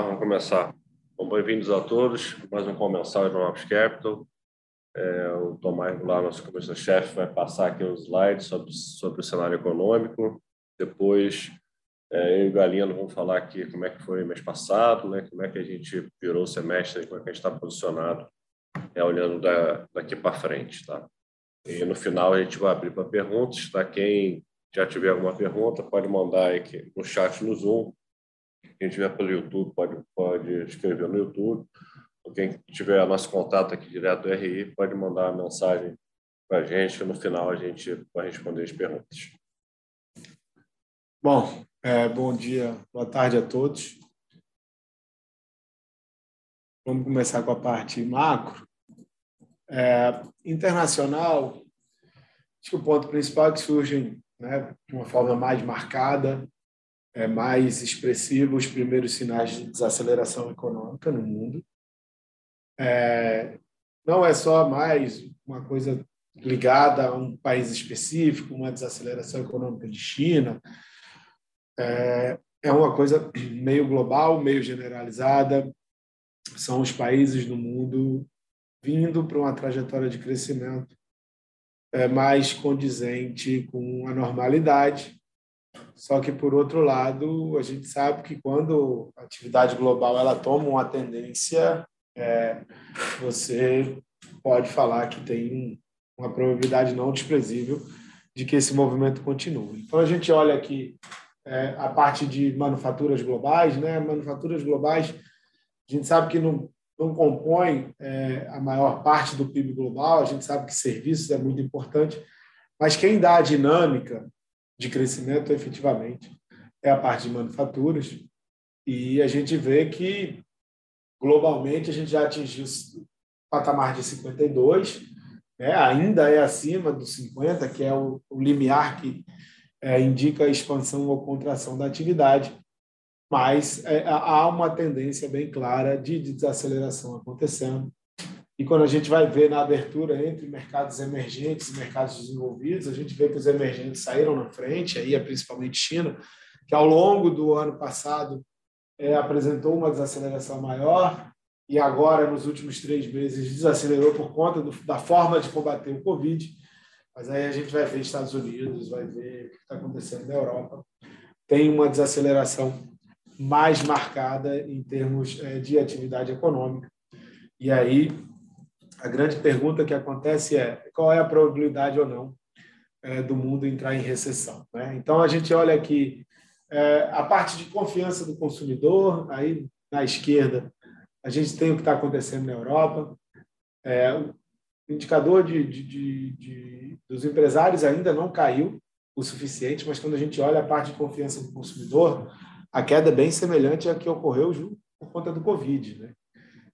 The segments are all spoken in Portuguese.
lá, vamos começar. Bom, bem-vindos a todos. Mais um comensal do Ops Capital. É, o Tomás lá, nosso comissário-chefe, vai passar aqui uns slides sobre, sobre o cenário econômico. Depois, é, eu e o Galino vamos falar aqui como é que foi mês passado, né? como é que a gente virou o semestre, como é que a gente está posicionado, é, olhando da, daqui para frente. Tá? E no final a gente vai abrir para perguntas. Tá? Quem já tiver alguma pergunta, pode mandar aqui no chat no Zoom quem estiver pelo YouTube pode, pode escrever no YouTube. Quem tiver nosso contato aqui direto do RI pode mandar uma mensagem para a gente. No final a gente vai responder as perguntas. Bom, é, bom dia, boa tarde a todos. Vamos começar com a parte macro. É, internacional, acho que o ponto principal é que surgem né, de uma forma mais marcada é, mais expressivo os primeiros sinais de desaceleração econômica no mundo. É, não é só mais uma coisa ligada a um país específico, uma desaceleração econômica de China. É, é uma coisa meio global, meio generalizada. São os países do mundo vindo para uma trajetória de crescimento é, mais condizente com a normalidade só que, por outro lado, a gente sabe que quando a atividade global ela toma uma tendência, é, você pode falar que tem uma probabilidade não desprezível de que esse movimento continue. Então, a gente olha aqui é, a parte de manufaturas globais, né? Manufaturas globais, a gente sabe que não, não compõe é, a maior parte do PIB global, a gente sabe que serviços é muito importante, mas quem dá a dinâmica de crescimento efetivamente é a parte de manufaturas. E a gente vê que, globalmente, a gente já atingiu o patamar de 52, né? ainda é acima dos 50, que é o, o limiar que é, indica a expansão ou contração da atividade, mas é, há uma tendência bem clara de desaceleração acontecendo. E quando a gente vai ver na abertura entre mercados emergentes e mercados desenvolvidos, a gente vê que os emergentes saíram na frente, aí é principalmente China, que ao longo do ano passado é, apresentou uma desaceleração maior e agora, nos últimos três meses, desacelerou por conta do, da forma de combater o Covid. Mas aí a gente vai ver Estados Unidos, vai ver o que está acontecendo na Europa. Tem uma desaceleração mais marcada em termos é, de atividade econômica. E aí a grande pergunta que acontece é qual é a probabilidade ou não é, do mundo entrar em recessão. Né? Então, a gente olha aqui é, a parte de confiança do consumidor, aí na esquerda, a gente tem o que está acontecendo na Europa. É, o indicador de, de, de, de, dos empresários ainda não caiu o suficiente, mas quando a gente olha a parte de confiança do consumidor, a queda é bem semelhante à que ocorreu por conta do Covid. Né?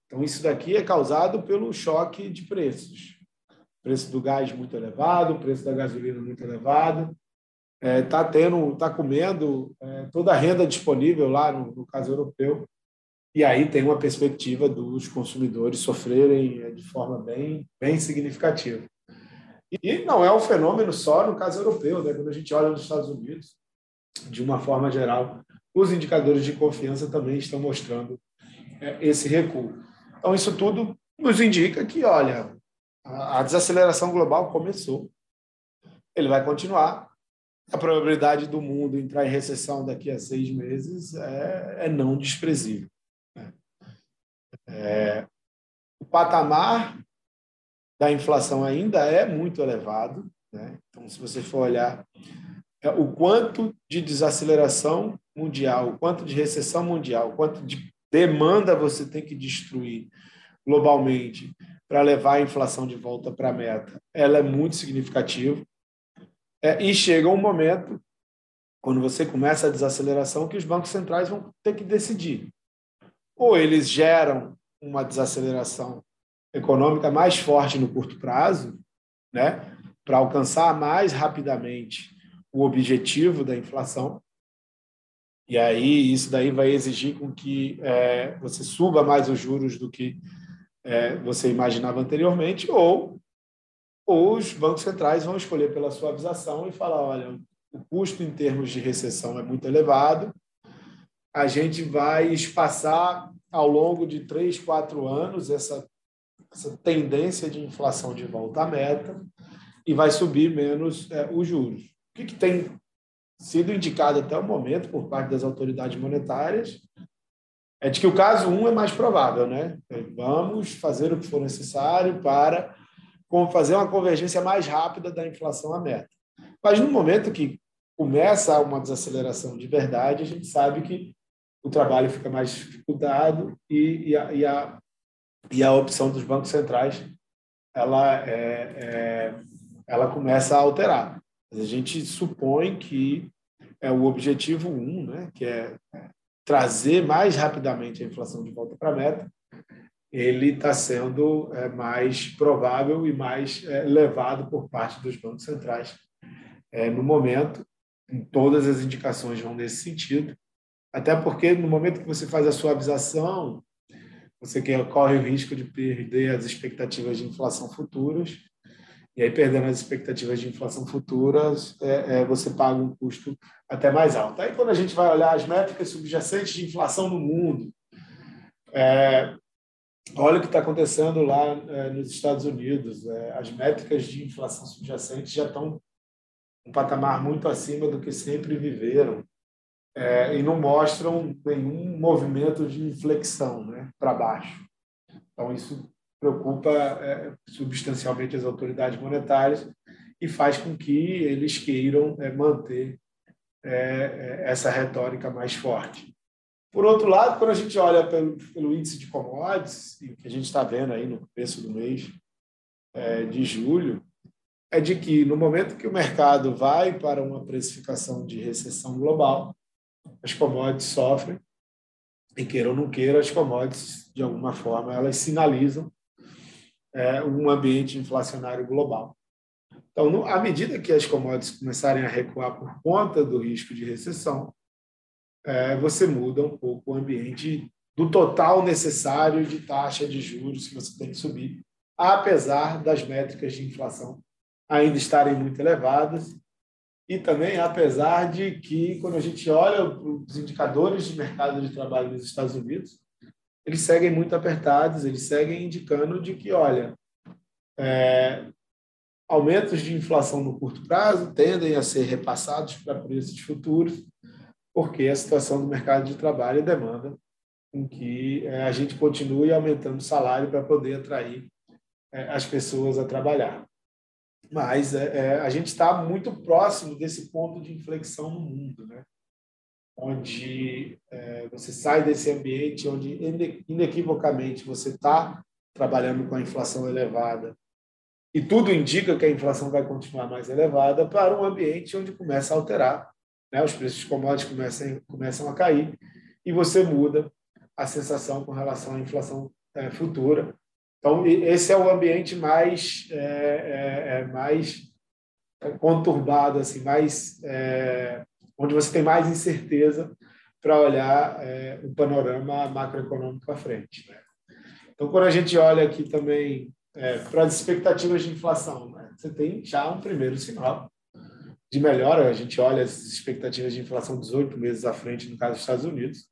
Então, isso daqui é causado pelo choque de preços. Preço do gás muito elevado, preço da gasolina muito elevado. Está é, tá tendo, está comendo é, toda a renda disponível lá no, no, caso europeu. E aí tem uma perspectiva dos consumidores sofrerem é, de forma bem, bem significativa. E não é um fenômeno só no caso europeu, né? quando a gente olha nos Estados Unidos, de uma forma geral, os indicadores de confiança também estão mostrando é, esse recuo. Então, isso tudo nos indica que, olha, a desaceleração global começou, ele vai continuar. A probabilidade do mundo entrar em recessão daqui a seis meses é, é não desprezível. Né? É, o patamar da inflação ainda é muito elevado. Né? Então, se você for olhar é, o quanto de desaceleração mundial, o quanto de recessão mundial, o quanto de demanda você tem que destruir globalmente para levar a inflação de volta para a meta, ela é muito significativa. É, e chega um momento, quando você começa a desaceleração, que os bancos centrais vão ter que decidir. Ou eles geram uma desaceleração econômica mais forte no curto prazo, né, para alcançar mais rapidamente o objetivo da inflação, e aí isso daí vai exigir com que é, você suba mais os juros do que é, você imaginava anteriormente, ou, ou os bancos centrais vão escolher pela suavização e falar, olha, o custo em termos de recessão é muito elevado, a gente vai espaçar ao longo de três, quatro anos essa, essa tendência de inflação de volta à meta e vai subir menos é, os juros. O que, que tem sido indicado até o momento por parte das autoridades monetárias é de que o caso 1 é mais provável, né? Vamos fazer o que for necessário para fazer uma convergência mais rápida da inflação à meta. Mas no momento que começa uma desaceleração de verdade, a gente sabe que o trabalho fica mais dificultado e, e, a, e, a, e a opção dos bancos centrais ela, é, é, ela começa a alterar. A gente supõe que é o objetivo 1, um, né, que é trazer mais rapidamente a inflação de volta para a meta, ele está sendo é, mais provável e mais é, levado por parte dos bancos centrais é, no momento. Todas as indicações vão nesse sentido, até porque no momento que você faz a suavização, você corre o risco de perder as expectativas de inflação futuras e aí, perdendo as expectativas de inflação futuras, é, é, você paga um custo até mais alto. Aí, quando a gente vai olhar as métricas subjacentes de inflação no mundo, é, olha o que está acontecendo lá é, nos Estados Unidos. É, as métricas de inflação subjacente já estão um patamar muito acima do que sempre viveram é, e não mostram nenhum movimento de inflexão né, para baixo. Então, isso preocupa é, substancialmente as autoridades monetárias e faz com que eles queiram é, manter é, é, essa retórica mais forte. Por outro lado, quando a gente olha pelo, pelo índice de commodities, e o que a gente está vendo aí no começo do mês é, de julho, é de que no momento que o mercado vai para uma precificação de recessão global, as commodities sofrem, e queira ou não queira, as commodities, de alguma forma, elas sinalizam é, um ambiente inflacionário global. Então, no, à medida que as commodities começarem a recuar por conta do risco de recessão, é, você muda um pouco o ambiente do total necessário de taxa de juros que você tem que subir, apesar das métricas de inflação ainda estarem muito elevadas e também apesar de que, quando a gente olha os indicadores de mercado de trabalho nos Estados Unidos, eles seguem muito apertados, eles seguem indicando de que, olha, é, aumentos de inflação no curto prazo tendem a ser repassados para preços futuros, porque a situação do mercado de trabalho demanda com que é, a gente continue aumentando o salário para poder atrair é, as pessoas a trabalhar. Mas é a gente está muito próximo desse ponto de inflexão no mundo, né? Onde é, você sai desse ambiente onde inequivocamente você está trabalhando com a inflação elevada e tudo indica que a inflação vai continuar mais elevada para um ambiente onde começa a alterar, né? os preços de commodities começam, começam a cair e você muda a sensação com relação à inflação é, futura. Então, esse é o ambiente mais, é, é, é mais conturbado, assim, mais é, onde você tem mais incerteza para olhar é, o panorama macroeconômico à frente. Né? Então, quando a gente olha aqui também é, para as expectativas de inflação, né? você tem já um primeiro sinal de melhora. A gente olha as expectativas de inflação 18 meses à frente, no caso dos Estados Unidos.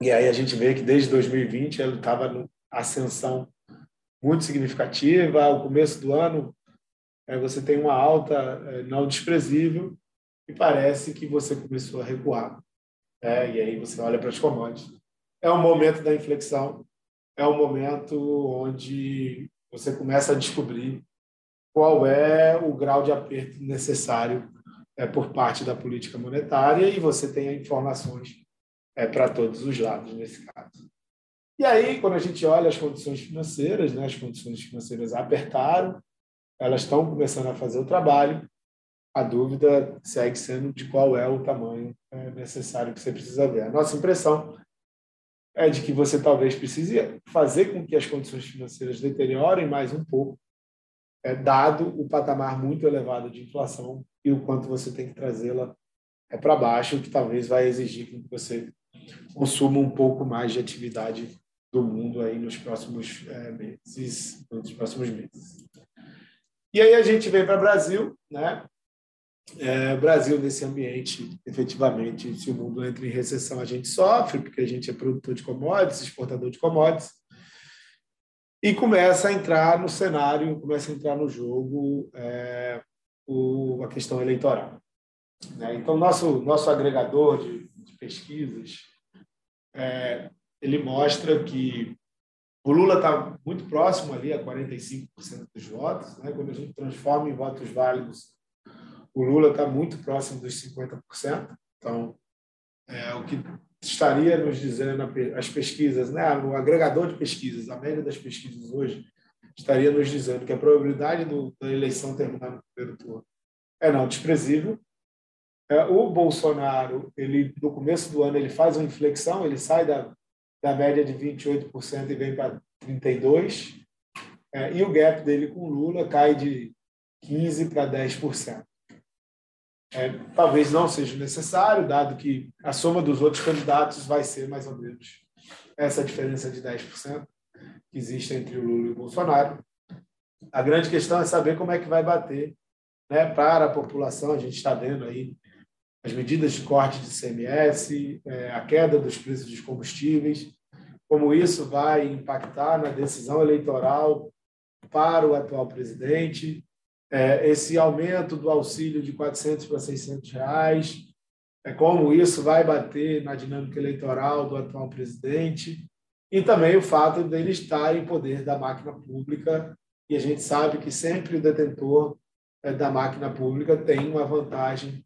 E aí a gente vê que desde 2020 ele estava em ascensão muito significativa. Ao começo do ano, é, você tem uma alta é, não desprezível e parece que você começou a recuar. É, e aí você olha para as commodities. É o momento da inflexão, é o momento onde você começa a descobrir qual é o grau de aperto necessário é, por parte da política monetária e você tem informações é, para todos os lados nesse caso. E aí, quando a gente olha as condições financeiras, né, as condições financeiras apertaram, elas estão começando a fazer o trabalho, a dúvida segue sendo de qual é o tamanho é, necessário que você precisa ver. A nossa impressão é de que você talvez precise fazer com que as condições financeiras deteriorem mais um pouco, é, dado o patamar muito elevado de inflação e o quanto você tem que trazê-la é, para baixo, que talvez vai exigir que você consuma um pouco mais de atividade do mundo aí nos próximos meses, nos próximos meses. E aí a gente vem para o Brasil, né? É, Brasil, nesse ambiente, efetivamente, se o mundo entra em recessão, a gente sofre, porque a gente é produtor de commodities, exportador de commodities, e começa a entrar no cenário, começa a entrar no jogo é, o, a questão eleitoral. Né? Então, nosso, nosso agregador de, de pesquisas, é, ele mostra que o Lula está muito próximo ali a 45% dos votos. Né? Quando a gente transforma em votos válidos, o Lula está muito próximo dos 50%. Então, é, o que estaria nos dizendo as pesquisas, né? o agregador de pesquisas, a média das pesquisas hoje, estaria nos dizendo que a probabilidade do, da eleição terminar no primeiro turno é não desprezível. É, o Bolsonaro, ele no começo do ano, ele faz uma inflexão, ele sai da da média de 28% e vem para 32%. É, e o gap dele com Lula cai de 15% para 10%. É, talvez não seja necessário, dado que a soma dos outros candidatos vai ser mais ou menos essa diferença de 10% que existe entre o Lula e o Bolsonaro. A grande questão é saber como é que vai bater né, para a população. A gente está vendo aí as medidas de corte de CMS, é, a queda dos preços dos combustíveis, como isso vai impactar na decisão eleitoral para o atual presidente, é, esse aumento do auxílio de 400 para 600 reais, é, como isso vai bater na dinâmica eleitoral do atual presidente, e também o fato dele estar em poder da máquina pública, e a gente sabe que sempre o detentor é, da máquina pública tem uma vantagem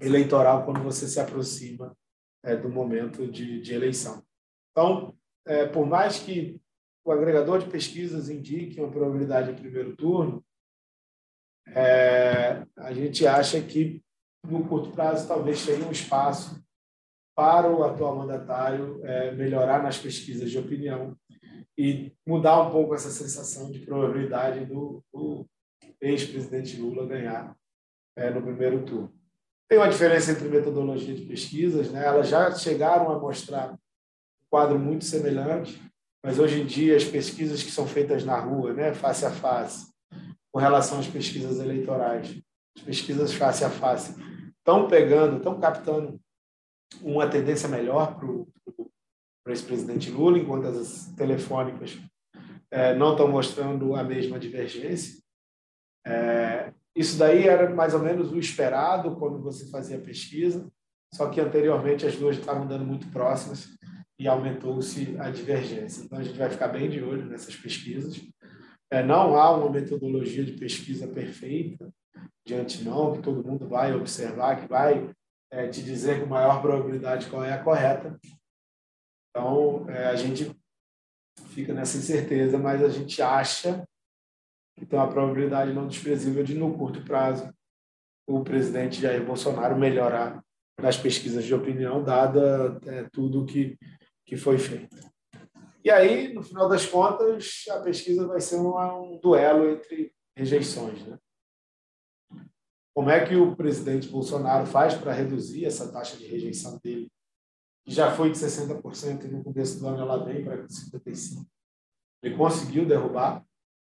eleitoral quando você se aproxima é, do momento de, de eleição. Então, é, por mais que o agregador de pesquisas indique uma probabilidade de primeiro turno, é, a gente acha que no curto prazo talvez tenha um espaço para o atual mandatário é, melhorar nas pesquisas de opinião e mudar um pouco essa sensação de probabilidade do, do ex-presidente Lula ganhar é, no primeiro turno. Tem uma diferença entre metodologia de pesquisas, né? elas já chegaram a mostrar quadro muito semelhante, mas hoje em dia as pesquisas que são feitas na rua, né, face a face, com relação às pesquisas eleitorais, as pesquisas face a face, estão pegando, estão captando uma tendência melhor para o ex-presidente Lula, enquanto as telefônicas é, não estão mostrando a mesma divergência. É, isso daí era mais ou menos o esperado quando você fazia pesquisa, só que anteriormente as duas estavam dando muito próximas e aumentou-se a divergência. Então, a gente vai ficar bem de olho nessas pesquisas. É, não há uma metodologia de pesquisa perfeita de antemão, que todo mundo vai observar, que vai é, te dizer com maior probabilidade qual é a correta. Então, é, a gente fica nessa incerteza, mas a gente acha que tem uma probabilidade não desprezível de, no curto prazo, o presidente Jair Bolsonaro melhorar nas pesquisas de opinião, dada tudo que que foi feita. E aí, no final das contas, a pesquisa vai ser um, um duelo entre rejeições. Né? Como é que o presidente Bolsonaro faz para reduzir essa taxa de rejeição dele, que já foi de 60% e no começo do ano ela vem para 55%. Ele conseguiu derrubar,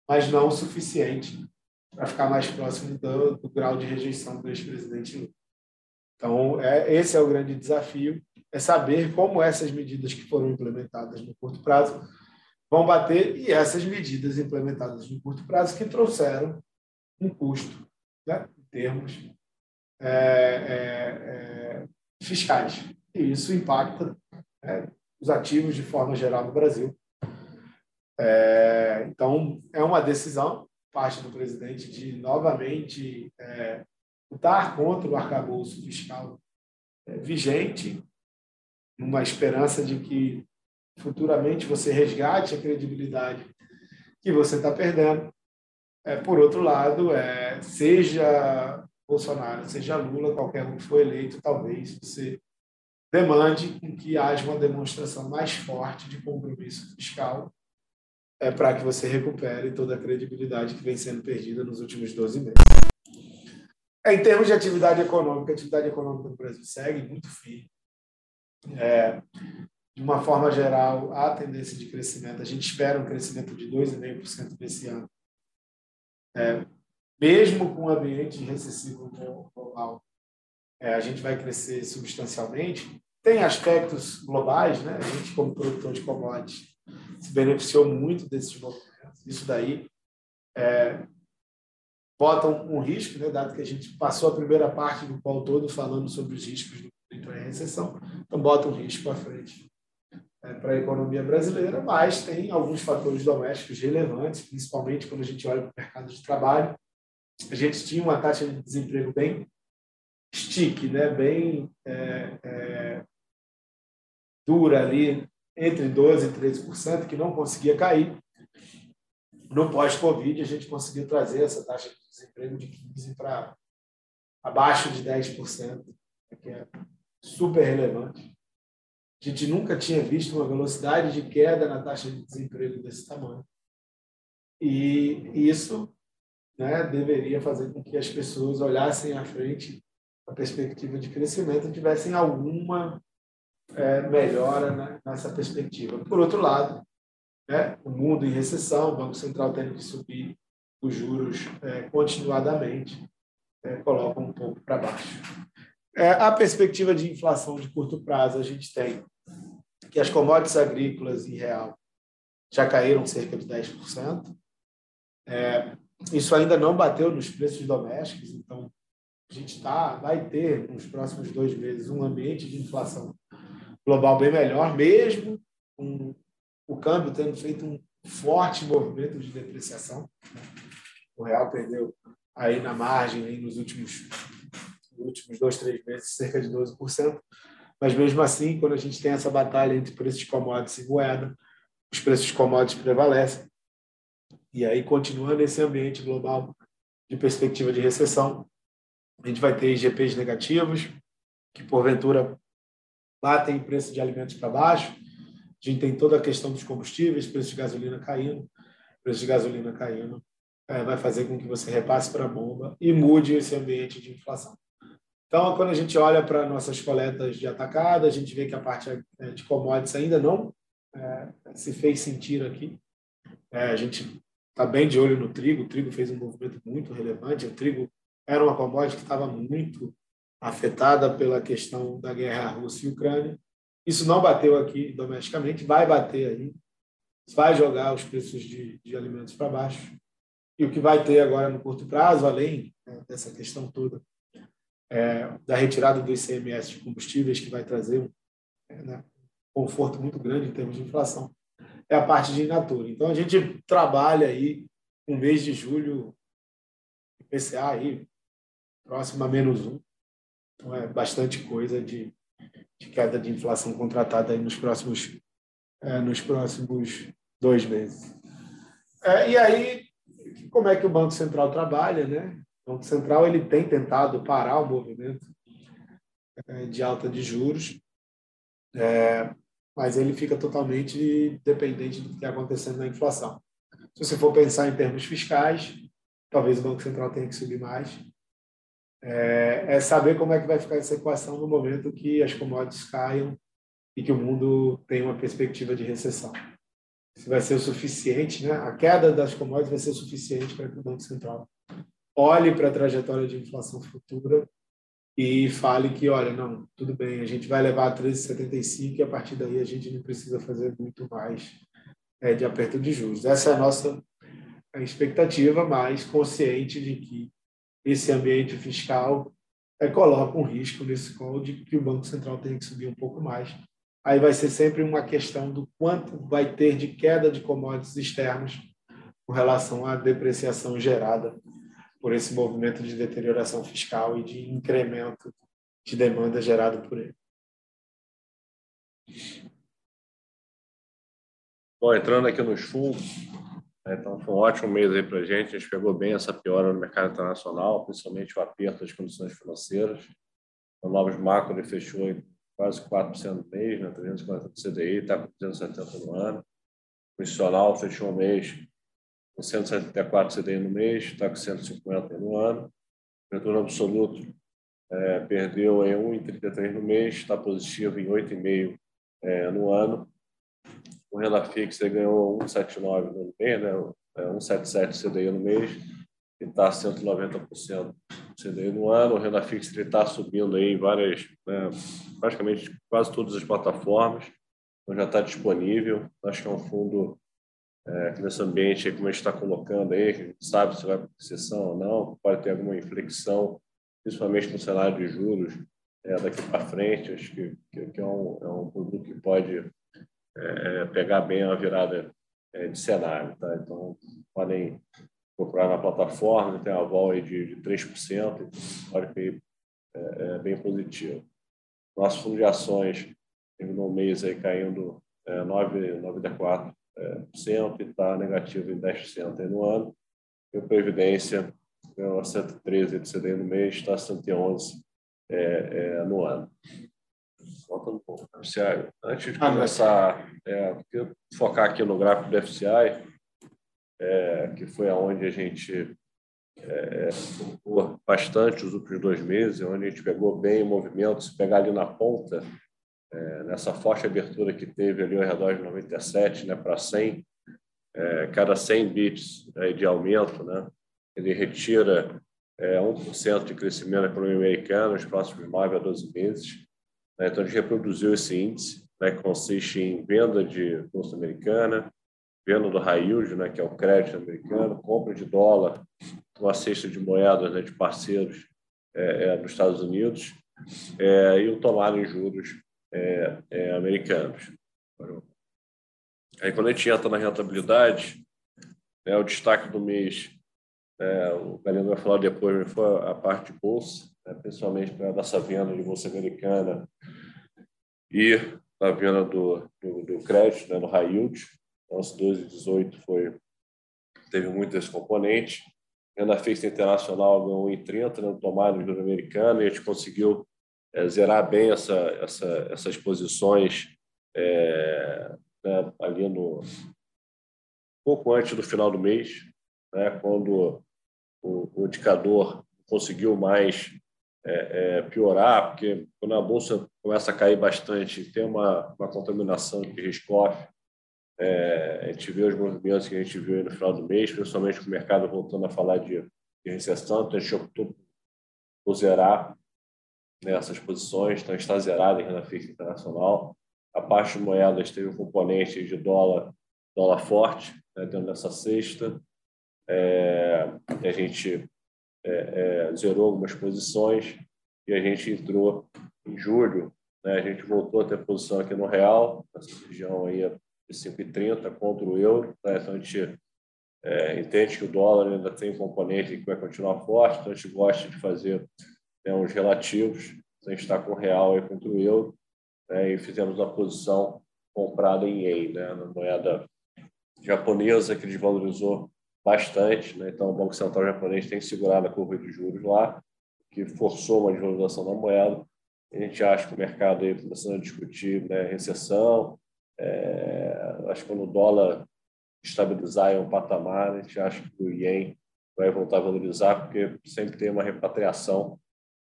mas não o suficiente para ficar mais próximo do, do grau de rejeição do ex-presidente Lula. Então, é, esse é o grande desafio é saber como essas medidas que foram implementadas no curto prazo vão bater e essas medidas implementadas no curto prazo que trouxeram um custo né, em termos é, é, é, fiscais. E isso impacta né, os ativos de forma geral no Brasil. É, então, é uma decisão, parte do presidente, de novamente é, lutar contra o arcabouço fiscal é, vigente numa esperança de que futuramente você resgate a credibilidade que você está perdendo. É, por outro lado, é, seja Bolsonaro, seja Lula, qualquer um que for eleito, talvez você demande que haja uma demonstração mais forte de compromisso fiscal é, para que você recupere toda a credibilidade que vem sendo perdida nos últimos 12 meses. É, em termos de atividade econômica, a atividade econômica no Brasil segue muito firme. É, de uma forma geral, a tendência de crescimento, a gente espera um crescimento de 2,5% nesse ano. É, mesmo com o ambiente recessivo global, é, a gente vai crescer substancialmente. Tem aspectos globais, né? A gente, como produtor de commodities, se beneficiou muito desses movimentos. Isso daí é, bota um, um, risco, né? dado que a gente passou a primeira parte do qual todo falando sobre os riscos do então é recessão, então bota um risco à frente é, para a economia brasileira, mas tem alguns fatores domésticos relevantes, principalmente quando a gente olha para o mercado de trabalho. A gente tinha uma taxa de desemprego bem stick, né? bem é, é, dura ali, entre 12% e 13%, que não conseguia cair. No pós-Covid, a gente conseguiu trazer essa taxa de desemprego de 15% para abaixo de 10%, que é super relevante. A gente nunca tinha visto uma velocidade de queda na taxa de desemprego desse tamanho. E isso né, deveria fazer com que as pessoas olhassem à frente a perspectiva de crescimento, tivessem alguma é, melhora né, nessa perspectiva. Por outro lado, né, o mundo em recessão, o Banco Central tendo que subir os juros é, continuadamente, é, coloca um pouco para baixo. É, a perspectiva de inflação de curto prazo, a gente tem que as commodities agrícolas em real já caíram cerca de 10%. É, isso ainda não bateu nos preços domésticos, então a gente tá, vai ter nos próximos dois meses um ambiente de inflação global bem melhor, mesmo com o câmbio tendo feito um forte movimento de depreciação. O real perdeu aí na margem aí nos últimos últimos dois, três meses, cerca de 12%. Mas mesmo assim, quando a gente tem essa batalha entre preços de commodities e moeda, os preços de commodities prevalecem. E aí, continuando esse ambiente global de perspectiva de recessão, a gente vai ter IGPs negativos, que porventura batem o preço de alimentos para baixo. A gente tem toda a questão dos combustíveis, preço de gasolina caindo, preço de gasolina caindo, é, vai fazer com que você repasse para a bomba e mude esse ambiente de inflação. Então, quando a gente olha para nossas coletas de atacado, a gente vê que a parte é, de commodities ainda não é, se fez sentir aqui. É, a gente está bem de olho no trigo. O trigo fez um movimento muito relevante. O trigo era uma commodity que estava muito afetada pela questão da guerra Rússia e Ucrânia. Isso não bateu aqui domesticamente, vai bater aí, vai jogar os preços de, de alimentos para baixo. E o que vai ter agora no curto prazo, além né, dessa questão toda é, da retirada do ICMS de combustíveis, que vai trazer um né, conforto muito grande em termos de inflação, é a parte de inatura. Então, a gente trabalha aí no mês de julho, IPCA aí, próximo a menos um. Então, é bastante coisa de, de queda de inflação contratada aí nos próximos, é, nos próximos dois meses. É, e aí, como é que o Banco Central trabalha, né? O Banco Central ele tem tentado parar o movimento é, de alta de juros, é, mas ele fica totalmente dependente do que está acontecendo na inflação. Se você for pensar em termos fiscais, talvez o Banco Central tenha que subir mais. É, é saber como é que vai ficar essa equação no momento que as commodities caiam e que o mundo tem uma perspectiva de recessão. Se vai ser o suficiente, né? A queda das commodities vai ser o suficiente para que o Banco Central olhe para a trajetória de inflação futura e fale que, olha, não, tudo bem, a gente vai levar a 13,75 e a partir daí a gente não precisa fazer muito mais é, de aperto de juros. Essa é a nossa expectativa, mas consciente de que esse ambiente fiscal é, coloca um risco nesse call de que o Banco Central tenha que subir um pouco mais. Aí vai ser sempre uma questão do quanto vai ter de queda de commodities externos com relação à depreciação gerada por esse movimento de deterioração fiscal e de incremento de demanda gerado por ele. Bom, entrando aqui nos fundos, né, então foi um ótimo mês aí para a gente. A gente pegou bem essa piora no mercado internacional, principalmente o aperto das condições financeiras. O Novos Macro ele fechou em quase 4% no mês, né, 340 do CDI, está com 270 no ano. O institucional fechou o mês com 174 CDI no mês, está com 150 no ano. Retorno absoluto é, perdeu em 1,33 no mês, está positivo em 8,5 é, no ano. O renda fixa ganhou 1,79 no mês, né? É, 1,77 CDI no mês, está 190% CDI no ano. O renda fixa está subindo aí em várias, né, praticamente quase todas as plataformas, então já está disponível. Acho que é um fundo é, que nesse ambiente, como a gente está colocando aí, a gente sabe se vai para recessão ou não, pode ter alguma inflexão, principalmente no cenário de juros é, daqui para frente. Acho que, que, é, um, é um produto que pode é, pegar bem a virada é, de cenário. Tá? Então, podem procurar na plataforma, tem a vol de, de 3%, olha que é, é, bem positivo. Nosso fundo de ações terminou o mês aí caindo é, 9,4% e está negativo em 10% aí no ano. E a Previdência, é 113 de CDI no mês, está 111 é, é, no ano. Volta um pouco. FCI. Antes de ah, começar, é, focar aqui no gráfico do FCI, é, que foi aonde a gente é, bastante os últimos dois meses, onde a gente pegou bem o movimento, se pegar ali na ponta, é, nessa forte abertura que teve ali ao redor de 97 né, para 100, é, cada 100 bits né, de aumento, né, ele retira é, 1% de crescimento da economia americana nos próximos 9 a 12 meses. Né, então, a gente reproduziu esse índice, né, que consiste em venda de bolsa americana, venda do high yield, né, que é o crédito americano, compra de dólar, uma cesta de moedas né, de parceiros é, é, dos Estados Unidos é, e o tomado em juros é, é, americanos. Aí, quando a gente entra na rentabilidade, né, o destaque do mês, é, o Galeno vai falar depois, foi a parte de bolsa, né, principalmente para essa venda de bolsa americana e a venda do, do, do crédito, né, do high yield. Então, esse 12,18 foi, teve muito esse componente. Renda fixa internacional ganhou em 30 no tomado de juros americano e a gente conseguiu é, zerar bem essa, essa, essas posições é, né, ali no pouco antes do final do mês, né, quando o, o indicador conseguiu mais é, é, piorar, porque quando a bolsa começa a cair bastante, tem uma, uma contaminação de risco-off, é, a gente vê os movimentos que a gente viu no final do mês, principalmente com o mercado voltando a falar de, de recessão, então a gente optou por zerar né, essas posições, então está zerado em renda fixa internacional. A parte de moedas teve um componente de dólar, dólar forte né, dentro dessa cesta. É, a gente é, é, zerou algumas posições e a gente entrou em julho. Né, a gente voltou a ter posição aqui no real, nessa região aí de 5,30 contra o euro. Né? Então, a gente é, entende que o dólar ainda tem um componente que vai continuar forte, então a gente gosta de fazer né, uns relativos. A gente está com o real aí contra o euro né? e fizemos uma posição comprada em yen, né? na moeda japonesa, que desvalorizou bastante. Né? Então, o Banco Central japonês tem segurado a curva de juros lá, que forçou uma desvalorização da moeda. A gente acha que o mercado aí começando a discutir né, recessão, é, acho que quando o dólar estabilizar em um patamar, a gente acha que o ien vai voltar a valorizar, porque sempre tem uma repatriação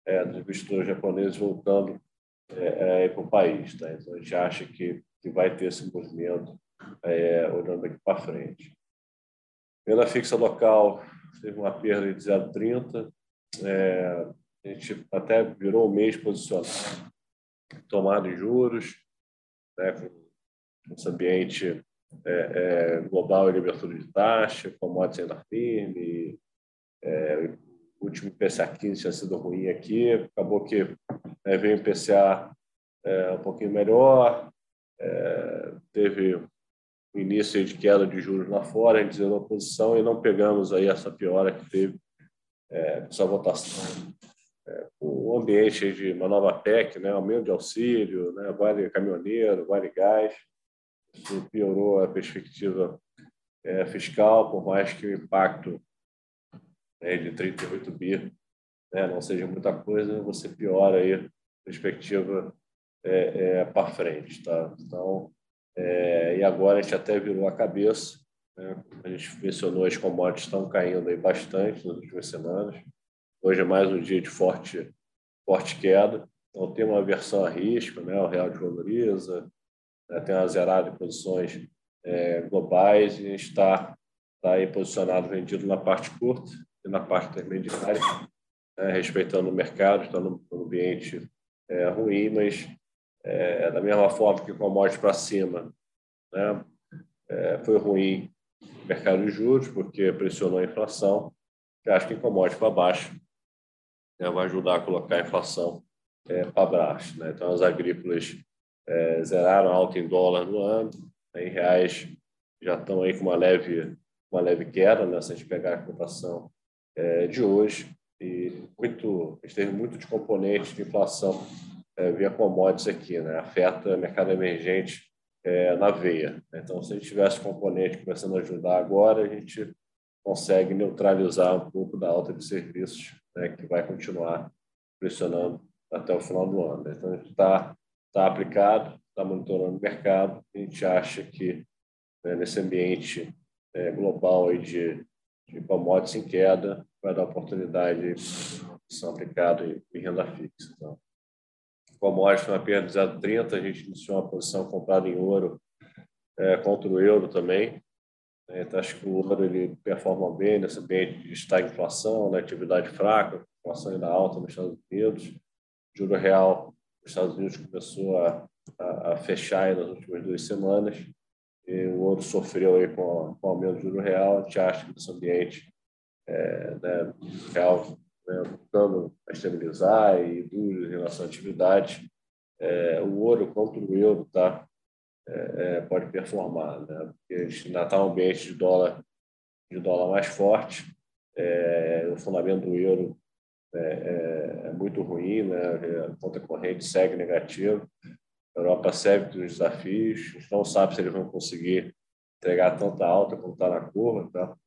é, dos investidores japoneses voltando é, é, para o país. Tá? Então, a gente acha que, que vai ter esse movimento é, olhando daqui para frente. Renda fixa local teve uma perda de 0,30. É, a gente até virou o mês posicionado, tomado em juros, né, esse ambiente é, global e abertura de taxa, commodities ainda firme, é, o último IPCA 15 tinha sido ruim aqui, acabou que é, veio o IPCA é, um pouquinho melhor, é, teve o início de queda de juros lá fora, a gente zerou a posição e não pegamos aí essa piora que teve é, essa votação. É, o ambiente de uma nova PEC, né, aumento de auxílio, né, vale caminhoneiro, vale gás, isso piorou a perspectiva é, fiscal, por mais que o impacto né, de 38 bi né, não seja muita coisa, você piora aí a perspectiva é, é, para frente. Tá? Então, é, e agora a gente até virou a cabeça, né? a gente mencionou as commodities estão caindo aí bastante nas últimas semanas. Hoje é mais um dia de forte, forte queda. Então, tem uma versão a risco, né? o real desvaloriza, né? tem uma zerada de posições é, globais e a gente está tá aí posicionado vendido na parte curta na parte intermediária, né, respeitando o mercado, estando no ambiente é, ruim, mas é, da mesma forma que o commodity para cima né, é, foi ruim no mercado de juros, porque pressionou a inflação, acho que commodity para baixo né, vai ajudar a colocar a inflação é, para baixo. Né? Então, as agrícolas é, zeraram alta em dólar no ano, né, em reais já estão aí com uma leve, uma leve queda, né, se a gente pegar a cotação é, de hoje. E muito, a gente teve muito de componentes de inflação é, via commodities aqui, né? afeta mercado emergente é, na veia. Né? Então, se a gente tivesse componente começando a ajudar agora, a gente consegue neutralizar um pouco da alta de serviços, né? que vai continuar pressionando até o final do ano. Então, a gente está tá aplicado, está monitorando o mercado, a gente acha que né, nesse ambiente é, global aí de, de commodities em queda, vai dar oportunidade de são aplicado em, renda fixa. Então, commodities uma perda de 0,30, a gente iniciou uma posição comprada em ouro é, contra o euro também. Né? Então, acho que o ouro ele performa bem nesse ambiente de estagflação, né? atividade fraca, inflação ainda alta nos Estados Unidos, juro real nos Estados Unidos começou a, a, a fechar nas últimas duas semanas, e o ouro sofreu aí com, com o aumento do juro real, a gente acha que nesse ambiente é, né, real né, voltando a estabilizar e duro em relação à atividade, é, o ouro contra o euro tá, é, é pode performar, né? porque a gente ainda está um ambiente de dólar, de dólar mais forte, é, o fundamento do euro é, é, é muito ruim, né? a conta corrente segue negativa, a Europa segue dos desafios, a gente não sabe se eles vão conseguir entregar tanta alta como está na curva, tá?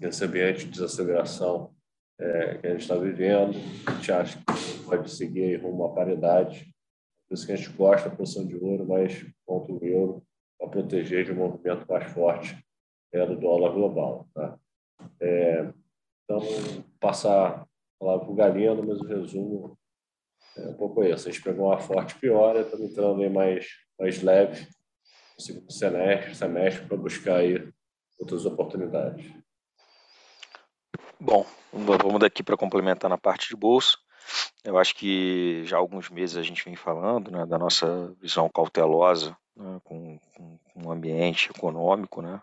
Esse ambiente de desaceleração é, que a gente está vivendo, a gente acha que pode seguir rumo à paridade, por isso que a gente gosta da posição de ouro, mas contra o euro para proteger de um movimento mais forte é, do dólar global. Tá? É, então, passar a palavra para o Galeno, mas o resumo é um pouco isso. A gente pegou uma forte piora, estamos entrando aí mais, mais leve no segundo semestre, semestre para buscar aí outras oportunidades. Bom, vamos daqui para complementar na parte de bolsa. Eu acho que já há alguns meses a gente vem falando né, da nossa visão cautelosa né, com, com, o ambiente econômico, né?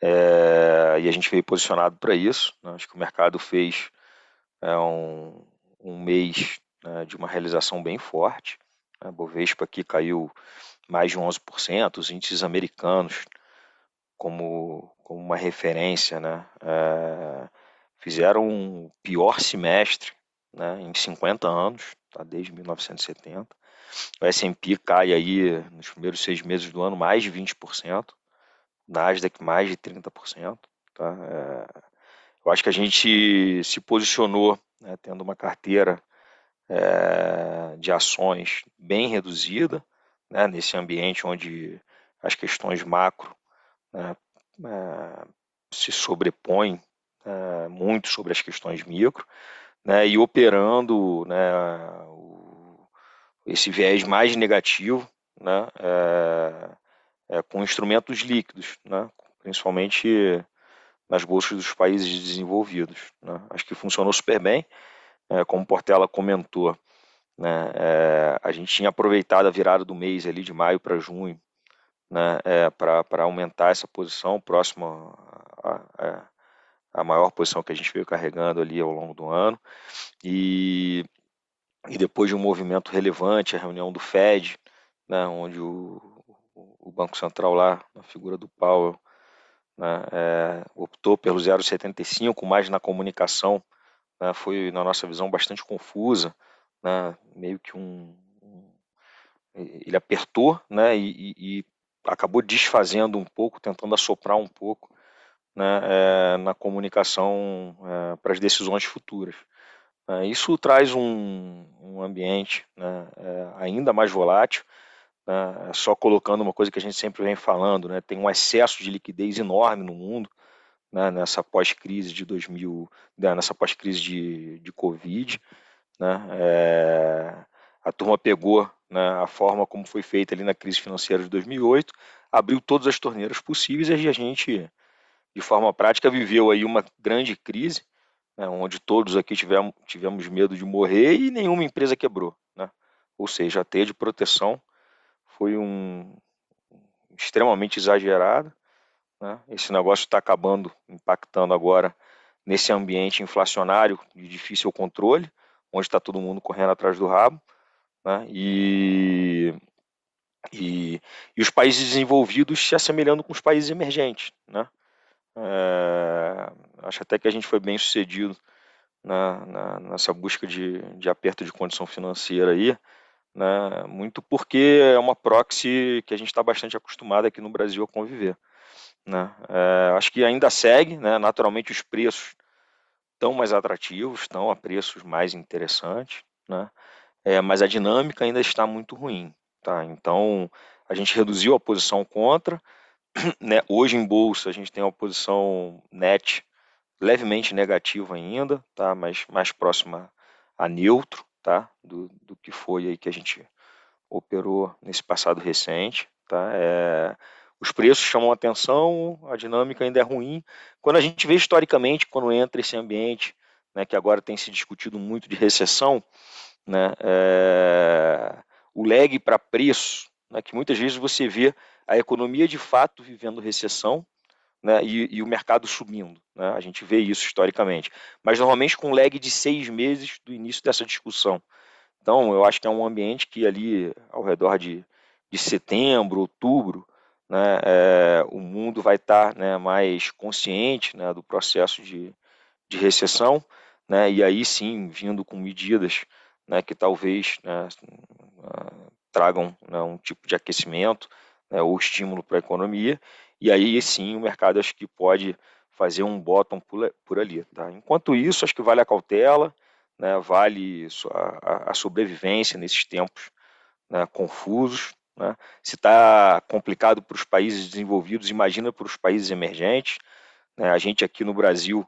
É, e a gente veio posicionado para isso. Né, acho que o mercado fez é, um, um mês né, de uma realização bem forte. A Bovespa aqui caiu mais de 11%, os índices americanos como, como uma referência, né? É, fizeram um pior semestre né, em 50 anos, tá, desde 1970. O S&P cai aí nos primeiros seis meses do ano mais de 20%, Nasdaq mais de 30%. Tá? É, eu acho que a gente se posicionou né, tendo uma carteira é, de ações bem reduzida, né, nesse ambiente onde as questões macro né, é, se sobrepõem é, muito sobre as questões micro, né, e operando né, o, esse viés mais negativo, né, com instrumentos líquidos, né, principalmente nas bolsas dos países desenvolvidos. Acho que funcionou super bem, é, como Portela comentou. Né, é, a gente tinha aproveitado a virada do mês ali de maio para junho né, é, para aumentar essa posição próxima a maior posição que a gente veio carregando ali ao longo do ano. E, e depois de um movimento relevante, a reunião do Fed, né, onde o, o Banco Central lá, na figura do Powell, né, é, optou pelo 0,75, mais na comunicação, né, foi, na nossa visão, bastante confusa, né, meio que um, Ele apertou né, e, e, acabou desfazendo um pouco, tentando assoprar um pouco né, é, na comunicação é, para as decisões futuras. É, isso traz um, um ambiente né, ainda mais volátil, né, só colocando uma coisa que a gente sempre vem falando, né, tem um excesso de liquidez enorme no mundo, né, nessa pós-crise de 2000, né, nessa pós-crise de, de Covid, né, é, a turma pegou né, a forma como foi feita ali na crise financeira de 2008, abriu todas as torneiras possíveis e a gente de forma prática, viveu aí uma grande crise, né, onde todos aqui tivemos, tivemos medo de morrer e nenhuma empresa quebrou. Né? Ou seja, a teia de proteção foi um extremamente exagerada. Né? Esse negócio está acabando, impactando agora nesse ambiente inflacionário de difícil controle, onde está todo mundo correndo atrás do rabo. Né? E, e, e, os países desenvolvidos se assemelhando com os países emergentes. Né? É, acho até que a gente foi bem sucedido na, na, nessa busca de, de aperto de condição financeira aí, né? muito porque é uma proxy que a gente está bastante acostumado aqui no Brasil a conviver. Né? É, acho que ainda segue, né? naturalmente os preços estão mais atrativos, estão a preços mais interessantes, né? É, mas a dinâmica ainda está muito ruim. Tá? Então, a gente reduziu a posição contra, né? hoje em bolsa a gente tem uma posição net levemente negativa ainda, tá? mas mais próxima a neutro, tá? do, do que foi aí que a gente operou nesse passado recente. Tá? É, os preços chamam atenção, a dinâmica ainda é ruim. Quando a gente vê historicamente, quando entra esse ambiente, né, que agora tem se discutido muito de recessão, né, é, o lag para preço, né, que muitas vezes você vê a economia de fato vivendo recessão né, e, e, o mercado subindo. Né, a gente vê isso historicamente, mas normalmente com lag de seis meses do início dessa discussão. Então, eu acho que é um ambiente que ali, ao redor de, de setembro, outubro, né, é, o mundo vai estar né, mais consciente né, do processo de, de recessão, né, e aí sim vindo com medidas né, que talvez né, tragam né, um tipo de aquecimento né, ou estímulo para a economia, e aí sim o mercado acho que pode fazer um bottom por, ali. Tá? Enquanto isso, acho que vale a cautela, né, vale a, a sobrevivência nesses tempos né, confusos, né? Se está complicado para os países desenvolvidos, imagina para os países emergentes. Né? A gente aqui no Brasil,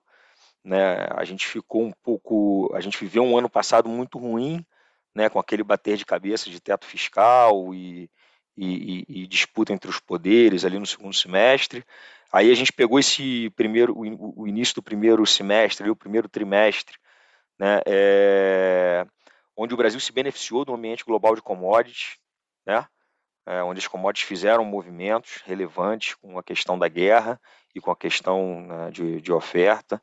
né, a gente ficou um pouco, a gente viveu um ano passado muito ruim, né, com aquele bater de cabeça de teto fiscal e, e, e, disputa entre os poderes ali no segundo semestre. Aí a gente pegou esse primeiro, o, início do primeiro semestre, o primeiro trimestre, né, é, onde o Brasil se beneficiou do ambiente global de commodities, né, é, onde as commodities fizeram movimentos relevantes com a questão da guerra e com a questão né, de, de, oferta.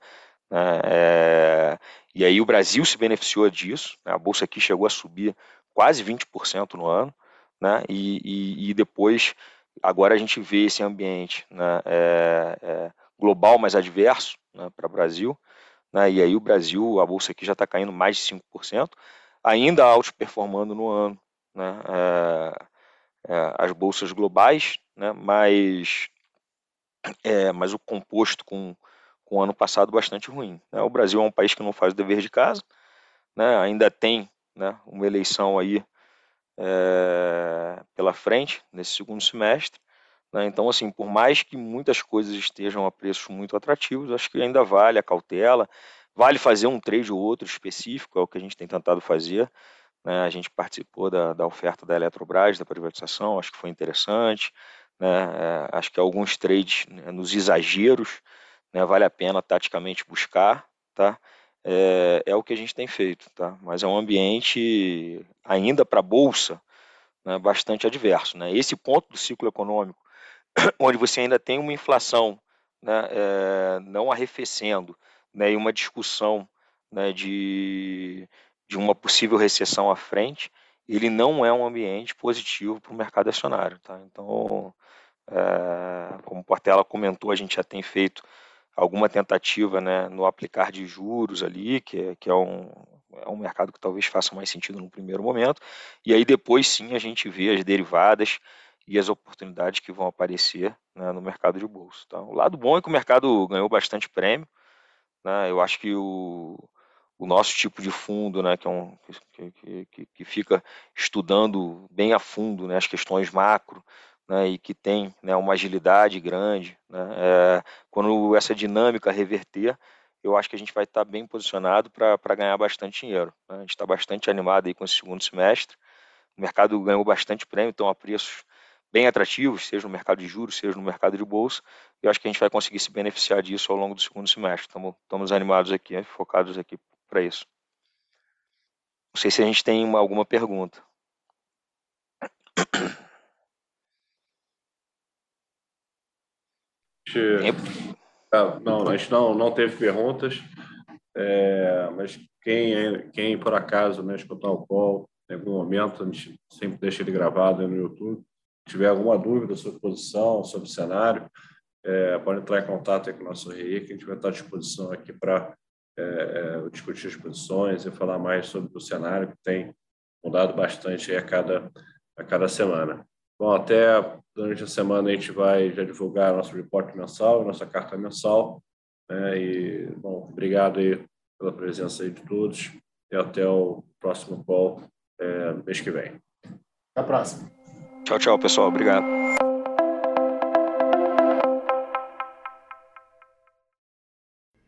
Né, é, e aí o Brasil se beneficiou disso, né, a bolsa aqui chegou a subir quase 20% no ano, né, e, e, e, depois, agora a gente vê esse ambiente né, é, é global mais adverso né, para o Brasil, e aí o Brasil, a bolsa aqui já está caindo mais de 5%, ainda outperformando no ano. Né, é, é, as bolsas globais, né, mas, é, mas o composto com, com o ano passado bastante ruim. Né? O Brasil é um país que não faz o dever de casa, né, ainda tem né, uma eleição aí é, pela frente nesse segundo semestre. Né? Então, assim, por mais que muitas coisas estejam a preços muito atrativos, acho que ainda vale a cautela, vale fazer um trade ou outro específico, é o que a gente tem tentado fazer. Né? A gente participou da, da oferta da Eletrobras, da privatização, acho que foi interessante. Né? É, acho que alguns trades né, nos exageros né, vale a pena taticamente buscar. Tá? É, é, o que a gente tem feito, tá? mas é um ambiente ainda para a Bolsa né, bastante adverso. Né? Esse ponto do ciclo econômico, onde você ainda tem uma inflação né, é, não arrefecendo né, e uma discussão né, de, de uma possível recessão à frente, ele não é um ambiente positivo para o mercado acionário. Tá? Então, é, como Portela comentou, a gente já tem feito alguma tentativa né, no aplicar de juros ali, que é, que é, um, é um mercado que talvez faça mais sentido no primeiro momento, e aí depois sim a gente vê as derivadas e as oportunidades que vão aparecer né, no mercado de bolsa. Tá? O lado bom é que o mercado ganhou bastante prêmio, né? eu acho que o, o nosso tipo de fundo, né, que, é um, que, que, que fica estudando bem a fundo né, as questões macro, né, e que tem né, uma agilidade grande, né, é, quando essa dinâmica reverter, eu acho que a gente vai estar bem posicionado para ganhar bastante dinheiro. Né? A gente está bastante animado aí com esse segundo semestre. O mercado ganhou bastante prêmio, estão a preços bem atrativos, seja no mercado de juros, seja no mercado de bolsa, eu acho que a gente vai conseguir se beneficiar disso ao longo do segundo semestre. Estamos, animados aqui, focados aqui para isso. Não sei se a gente tem uma, alguma pergunta. Ah, não, a gente não, não teve perguntas, é, mas quem, quem por acaso né, escutar o call em algum momento, a gente sempre deixa ele gravado no YouTube. Tiver alguma dúvida sobre posição, sobre cenário, é, pode entrar em contato com o nosso RI, que a gente vai estar à disposição aqui para é, é, discutir as posições e falar mais sobre o cenário que tem mudado bastante a cada, a cada semana. Bom, até durante a semana a gente vai já divulgar nosso report mensal, nossa carta mensal. Né? E, bom, obrigado aí pela presença aí de todos e até o próximo call é, mês que vem. Até a próxima. Tchau, tchau, pessoal. Obrigado.